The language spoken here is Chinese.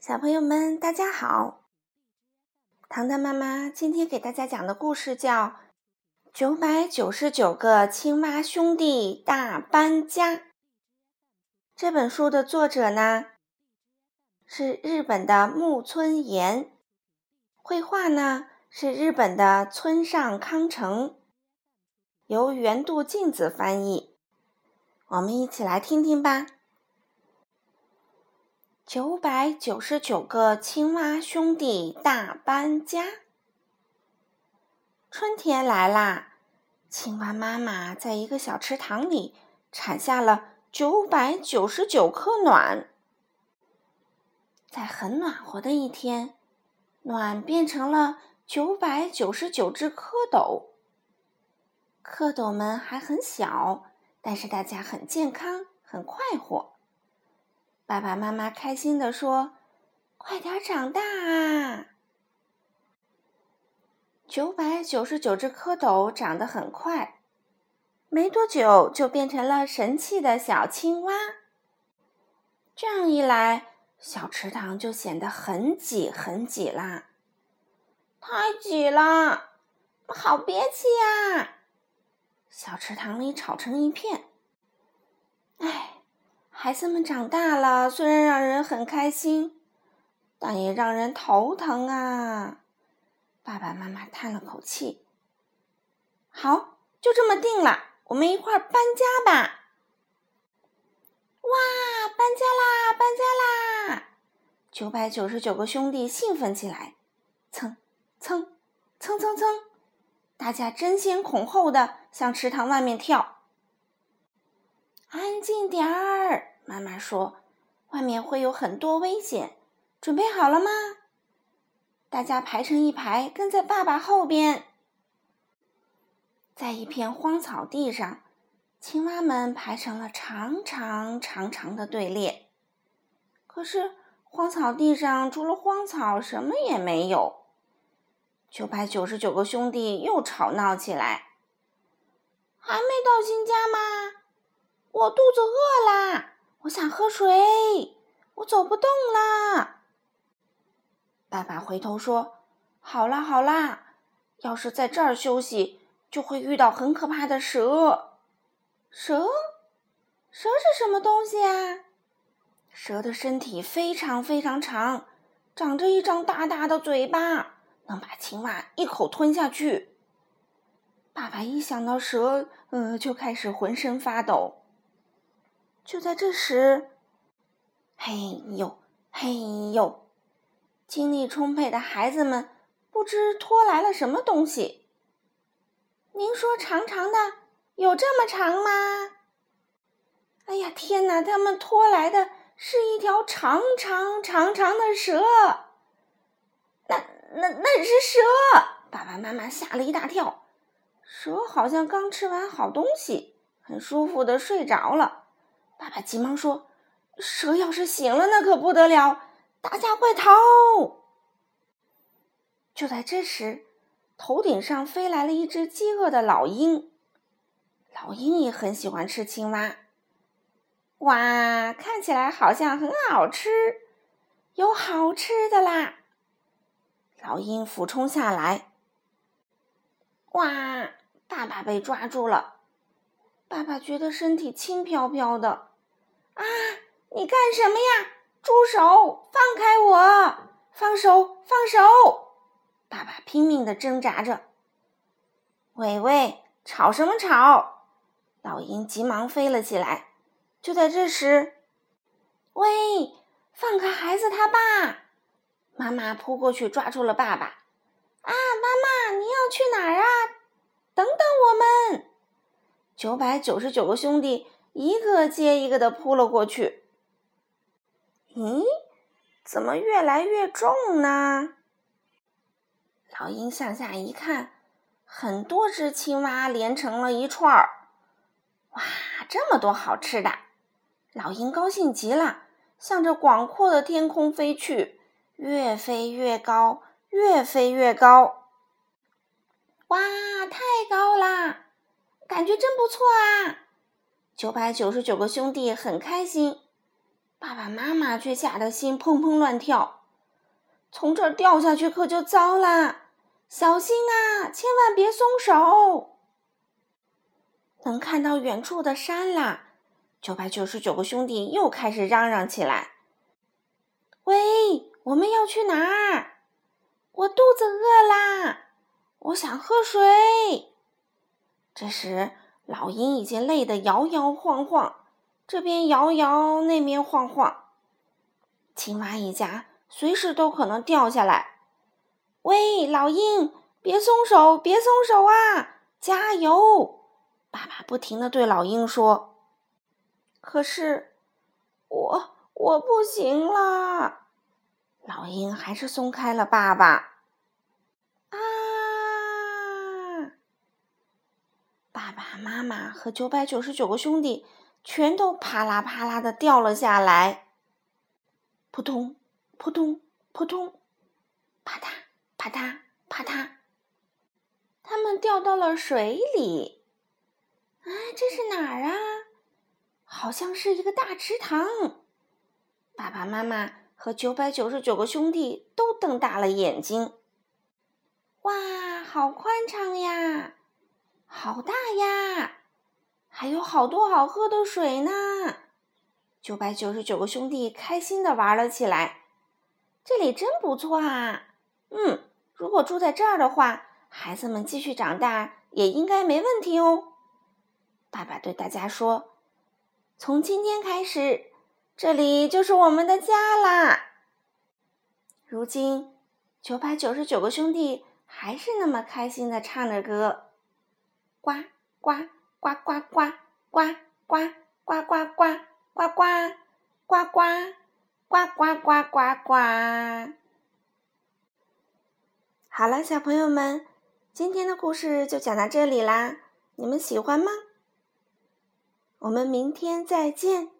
小朋友们，大家好！糖糖妈妈今天给大家讲的故事叫《九百九十九个青蛙兄弟大搬家》。这本书的作者呢是日本的木村岩，绘画呢是日本的村上康成，由原度静子翻译。我们一起来听听吧。九百九十九个青蛙兄弟大搬家。春天来啦，青蛙妈妈在一个小池塘里产下了九百九十九颗卵。在很暖和的一天，卵变成了九百九十九只蝌蚪。蝌蚪们还很小，但是大家很健康，很快活。爸爸妈妈开心地说：“快点长大啊！”九百九十九只蝌蚪长得很快，没多久就变成了神气的小青蛙。这样一来，小池塘就显得很挤很挤啦，太挤了，好憋气呀！小池塘里吵成一片。唉。孩子们长大了，虽然让人很开心，但也让人头疼啊！爸爸妈妈叹了口气。好，就这么定了，我们一块儿搬家吧！哇，搬家啦，搬家啦！九百九十九个兄弟兴奋起来，蹭蹭蹭蹭蹭，大家争先恐后的向池塘外面跳。安静点儿。妈妈说：“外面会有很多危险，准备好了吗？”大家排成一排，跟在爸爸后边。在一片荒草地上，青蛙们排成了长长长长的队列。可是，荒草地上除了荒草，什么也没有。九百九十九个兄弟又吵闹起来：“还没到新家吗？我肚子饿啦！”我想喝水，我走不动了。爸爸回头说：“好啦好啦，要是在这儿休息，就会遇到很可怕的蛇。蛇，蛇是什么东西啊？蛇的身体非常非常长，长着一张大大的嘴巴，能把青蛙一口吞下去。”爸爸一想到蛇，呃，就开始浑身发抖。就在这时，嘿呦嘿呦，精力充沛的孩子们不知拖来了什么东西。您说长长的有这么长吗？哎呀天哪！他们拖来的是一条长长长长的蛇。那那那是蛇！爸爸妈妈吓了一大跳。蛇好像刚吃完好东西，很舒服的睡着了。爸爸急忙说：“蛇要是醒了，那可不得了！大家快逃！”就在这时，头顶上飞来了一只饥饿的老鹰。老鹰也很喜欢吃青蛙。哇，看起来好像很好吃，有好吃的啦！老鹰俯冲下来。哇，爸爸被抓住了。爸爸觉得身体轻飘飘的。啊！你干什么呀？住手！放开我！放手！放手！爸爸拼命的挣扎着。喂喂，吵什么吵？老鹰急忙飞了起来。就在这时，喂，放开孩子他爸！妈妈扑过去抓住了爸爸。啊，妈妈，你要去哪儿啊？等等我们！九百九十九个兄弟。一个接一个的扑了过去。咦，怎么越来越重呢？老鹰向下一看，很多只青蛙连成了一串儿。哇，这么多好吃的！老鹰高兴极了，向着广阔的天空飞去，越飞越高，越飞越高。哇，太高啦！感觉真不错啊！九百九十九个兄弟很开心，爸爸妈妈却吓得心砰砰乱跳。从这儿掉下去可就糟啦！小心啊，千万别松手！能看到远处的山啦，九百九十九个兄弟又开始嚷嚷起来：“喂，我们要去哪儿？我肚子饿啦，我想喝水。”这时，老鹰已经累得摇摇晃晃，这边摇摇，那边晃晃。青蛙一家随时都可能掉下来。喂，老鹰，别松手，别松手啊！加油！爸爸不停的对老鹰说：“可是，我我不行了。”老鹰还是松开了爸爸。啊！爸爸妈妈和九百九十九个兄弟全都啪啦啪啦的掉了下来。扑通，扑通，扑通，啪嗒，啪嗒，啪嗒，他们掉到了水里。啊，这是哪儿啊？好像是一个大池塘。爸爸妈妈和九百九十九个兄弟都瞪大了眼睛。哇，好宽敞呀，好大呀，还有好多好喝的水呢！九百九十九个兄弟开心的玩了起来。这里真不错啊！嗯，如果住在这儿的话，孩子们继续长大也应该没问题哦。爸爸对大家说：“从今天开始，这里就是我们的家啦。”如今，九百九十九个兄弟还是那么开心的唱着歌：“呱呱呱呱呱呱呱呱呱呱呱呱呱呱呱呱呱呱。”好了，小朋友们，今天的故事就讲到这里啦。你们喜欢吗？我们明天再见。